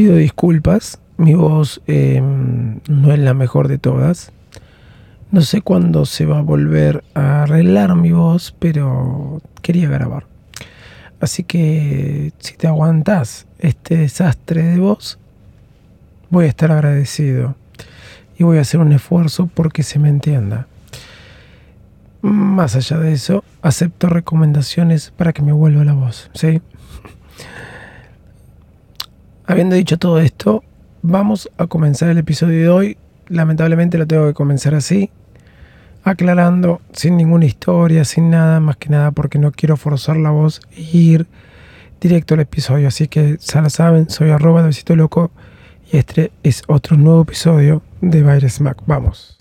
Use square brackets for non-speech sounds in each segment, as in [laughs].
pido disculpas, mi voz em, no es la mejor de todas. No sé cuándo se va a volver a arreglar mi voz, pero quería grabar. Así que si te aguantas este desastre de voz, voy a estar agradecido y voy a hacer un esfuerzo porque se me entienda. Más allá de eso, acepto recomendaciones para que me vuelva la voz, ¿sí? Habiendo dicho todo esto, vamos a comenzar el episodio de hoy. Lamentablemente lo tengo que comenzar así, aclarando, sin ninguna historia, sin nada, más que nada porque no quiero forzar la voz e ir directo al episodio. Así que ya lo saben, soy arroba de loco y este es otro nuevo episodio de Virus Mac. Vamos.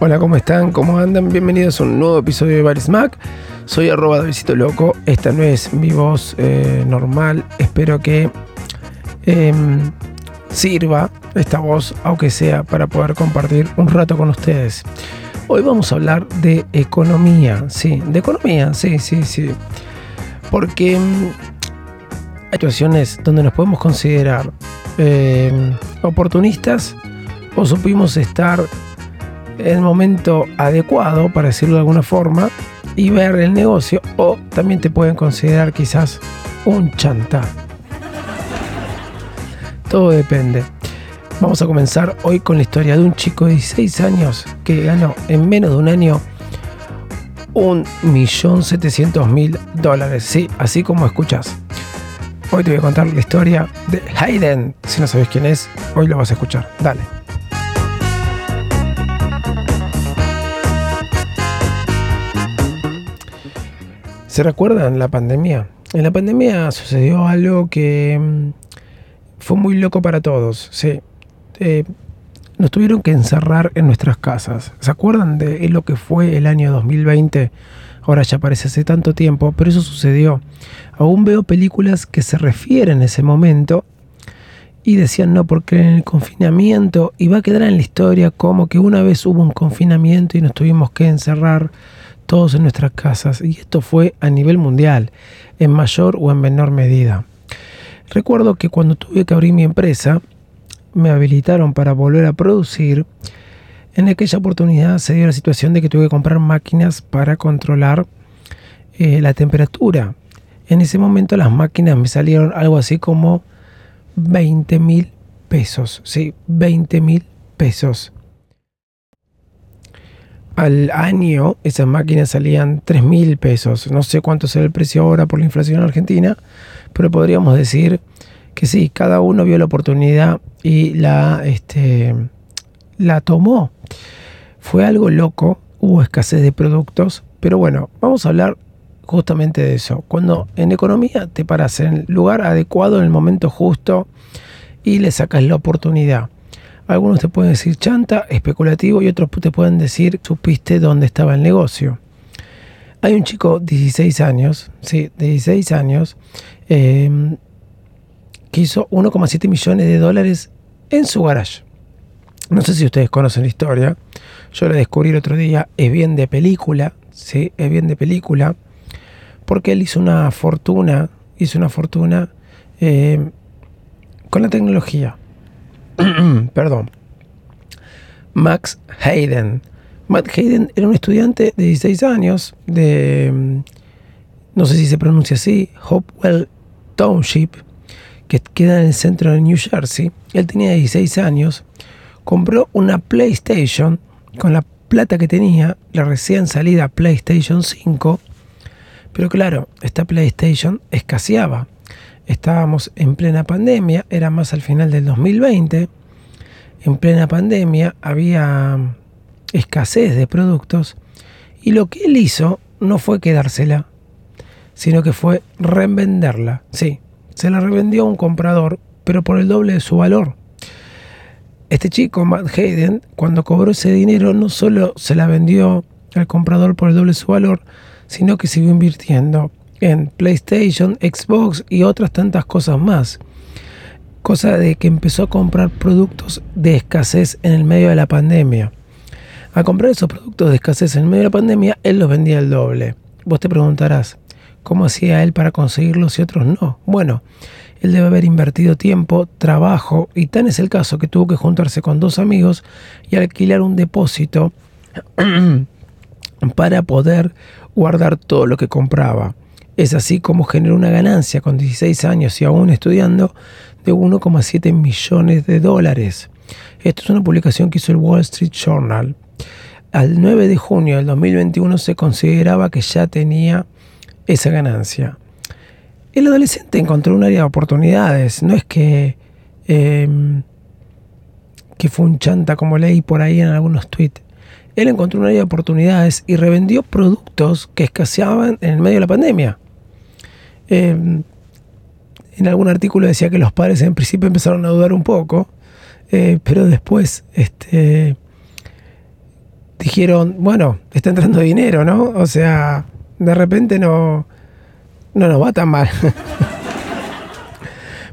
Hola, ¿cómo están? ¿Cómo andan? Bienvenidos a un nuevo episodio de Baris Mac. Soy arroba Davidito Loco. Esta no es mi voz eh, normal. Espero que em, sirva esta voz, aunque sea para poder compartir un rato con ustedes. Hoy vamos a hablar de economía. Sí, de economía, sí, sí, sí. Porque em, hay situaciones donde nos podemos considerar em, oportunistas o supimos estar el momento adecuado, para decirlo de alguna forma, y ver el negocio, o también te pueden considerar quizás un chanta. Todo depende. Vamos a comenzar hoy con la historia de un chico de 16 años que ganó en menos de un año un millón setecientos mil dólares. Sí, así como escuchas. Hoy te voy a contar la historia de Hayden. Si no sabes quién es, hoy lo vas a escuchar. Dale. ¿Se recuerdan la pandemia? En la pandemia sucedió algo que mm, fue muy loco para todos. Sí. Eh, nos tuvieron que encerrar en nuestras casas. ¿Se acuerdan de lo que fue el año 2020? Ahora ya parece hace tanto tiempo, pero eso sucedió. Aún veo películas que se refieren a ese momento y decían no, porque en el confinamiento, iba a quedar en la historia como que una vez hubo un confinamiento y nos tuvimos que encerrar todos en nuestras casas y esto fue a nivel mundial, en mayor o en menor medida. Recuerdo que cuando tuve que abrir mi empresa, me habilitaron para volver a producir. En aquella oportunidad se dio la situación de que tuve que comprar máquinas para controlar eh, la temperatura. En ese momento las máquinas me salieron algo así como 20 mil pesos. Sí, 20 mil pesos al año esas máquinas salían 3 mil pesos. No sé cuánto será el precio ahora por la inflación en Argentina, pero podríamos decir que sí, cada uno vio la oportunidad y la, este, la tomó. Fue algo loco, hubo escasez de productos, pero bueno, vamos a hablar justamente de eso. Cuando en economía te paras en el lugar adecuado, en el momento justo y le sacas la oportunidad. Algunos te pueden decir chanta, especulativo, y otros te pueden decir supiste dónde estaba el negocio. Hay un chico de 16 años, sí, de 16 años, em, que hizo 1,7 millones de dólares en su garage. No sé si ustedes conocen la historia. Yo la descubrí el otro día. Es bien de película, sí, es bien de película. Porque él hizo una fortuna, hizo una fortuna em, con la tecnología. [clears throat] perdón, Max Hayden. Max Hayden era un estudiante de 16 años de, no sé si se pronuncia así, Hopewell Township, que queda en el centro de New Jersey. Él tenía 16 años, compró una PlayStation con la plata que tenía, la recién salida PlayStation 5, pero claro, esta PlayStation escaseaba estábamos en plena pandemia, era más al final del 2020, en plena pandemia había escasez de productos y lo que él hizo no fue quedársela, sino que fue revenderla. Sí, se la revendió a un comprador, pero por el doble de su valor. Este chico, Matt Hayden, cuando cobró ese dinero, no solo se la vendió al comprador por el doble de su valor, sino que siguió invirtiendo en PlayStation, Xbox y otras tantas cosas más. cosa de que empezó a comprar productos de escasez en el medio de la pandemia. A comprar esos productos de escasez en el medio de la pandemia, él los vendía al doble. Vos te preguntarás, ¿cómo hacía él para conseguirlos y otros no? Bueno, él debe haber invertido tiempo, trabajo, y tan es el caso que tuvo que juntarse con dos amigos y alquilar un depósito [clears throat] para poder guardar todo lo que compraba. Es así como generó una ganancia con 16 años y aún estudiando de 1,7 millones de dólares. Esto es una publicación que hizo el Wall Street Journal. Al 9 de junio del 2021 se consideraba que ya tenía esa ganancia. El adolescente encontró un área de oportunidades, no es que, em, que fue un chanta como leí por ahí en algunos tweets. Él encontró un área de oportunidades y revendió productos que escaseaban en el medio de la pandemia. Em, en algún artículo decía que los padres en principio empezaron a dudar un poco, eh, pero después este, dijeron, bueno, está entrando dinero, ¿no? O sea, de repente no, no nos va tan mal. [laughs]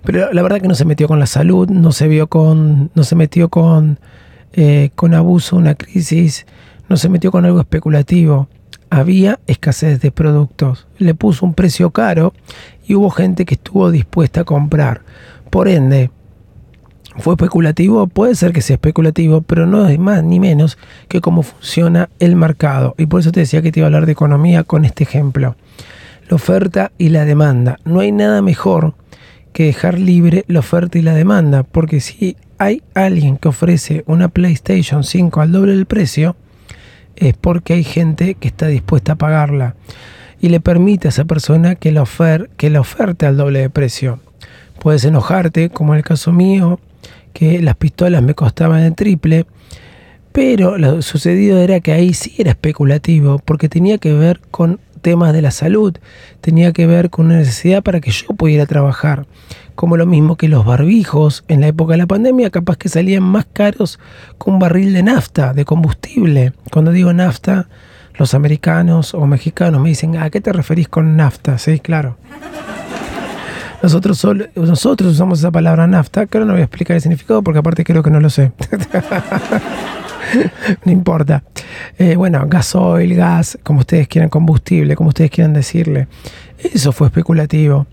Pero la verdad que no se metió con la salud, no se vio con, no se metió con, eh, con abuso, una crisis, no se metió con algo especulativo. Había escasez de productos. Le puso un precio caro y hubo gente que estuvo dispuesta a comprar. Por ende, fue especulativo, puede ser que sea especulativo, pero no es más ni menos que cómo funciona el mercado. Y por eso te decía que te iba a hablar de economía con este ejemplo la oferta y la demanda. No hay nada mejor que dejar libre la oferta y la demanda, porque si hay alguien que ofrece una PlayStation 5 al doble del precio, es porque hay gente que está dispuesta a pagarla y le permite a esa persona que la, ofer que la oferte al doble de precio. Puedes enojarte, como en el caso mío, que las pistolas me costaban el triple, pero lo sucedido era que ahí sí era especulativo, porque tenía que ver con temas de la salud, tenía que ver con una necesidad para que yo pudiera trabajar. Como lo mismo que los barbijos en la época de la pandemia, capaz que salían más caros que un barril de nafta, de combustible. Cuando digo nafta, los americanos o mexicanos me dicen, ¿a qué te referís con nafta? Sí, claro. Nosotros, nosotros usamos esa palabra nafta, que no voy a explicar el significado porque aparte creo que no lo sé. [laughs] no importa. Eh, bueno, gasoil, gas, como ustedes quieran, combustible, como ustedes quieran decirle. Eso fue especulativo.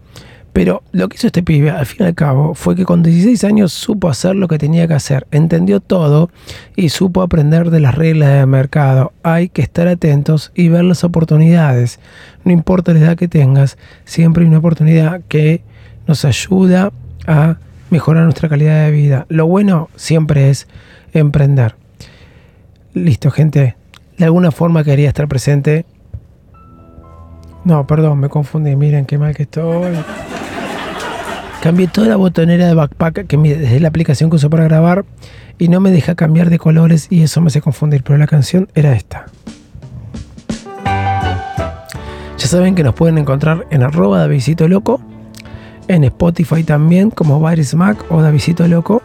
Pero lo que hizo este pibe, al fin y al cabo, fue que con 16 años supo hacer lo que tenía que hacer, entendió todo y supo aprender de las reglas del mercado. Hay que estar atentos y ver las oportunidades. No importa la edad que tengas, siempre hay una oportunidad que nos ayuda a mejorar nuestra calidad de vida. Lo bueno siempre es emprender. Listo, gente. De alguna forma quería estar presente. No, perdón, me confundí. Miren qué mal que estoy. Cambié toda la botonera de backpack que desde la aplicación que uso para grabar y no me deja cambiar de colores y eso me hace confundir. Pero la canción era esta. Ya saben que nos pueden encontrar en arroba Loco, en Spotify también como Baris Mac o Davidito Loco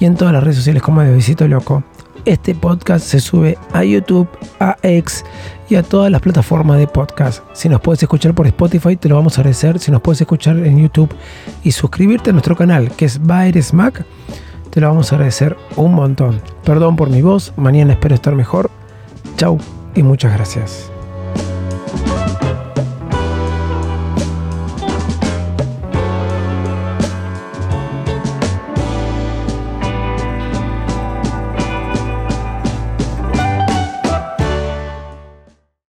y en todas las redes sociales como Davidito Loco. Este podcast se sube a YouTube, a X y a todas las plataformas de podcast. Si nos puedes escuchar por Spotify, te lo vamos a agradecer. Si nos puedes escuchar en YouTube y suscribirte a nuestro canal, que es Baires Mac, te lo vamos a agradecer un montón. Perdón por mi voz, mañana espero estar mejor. Chau y muchas gracias.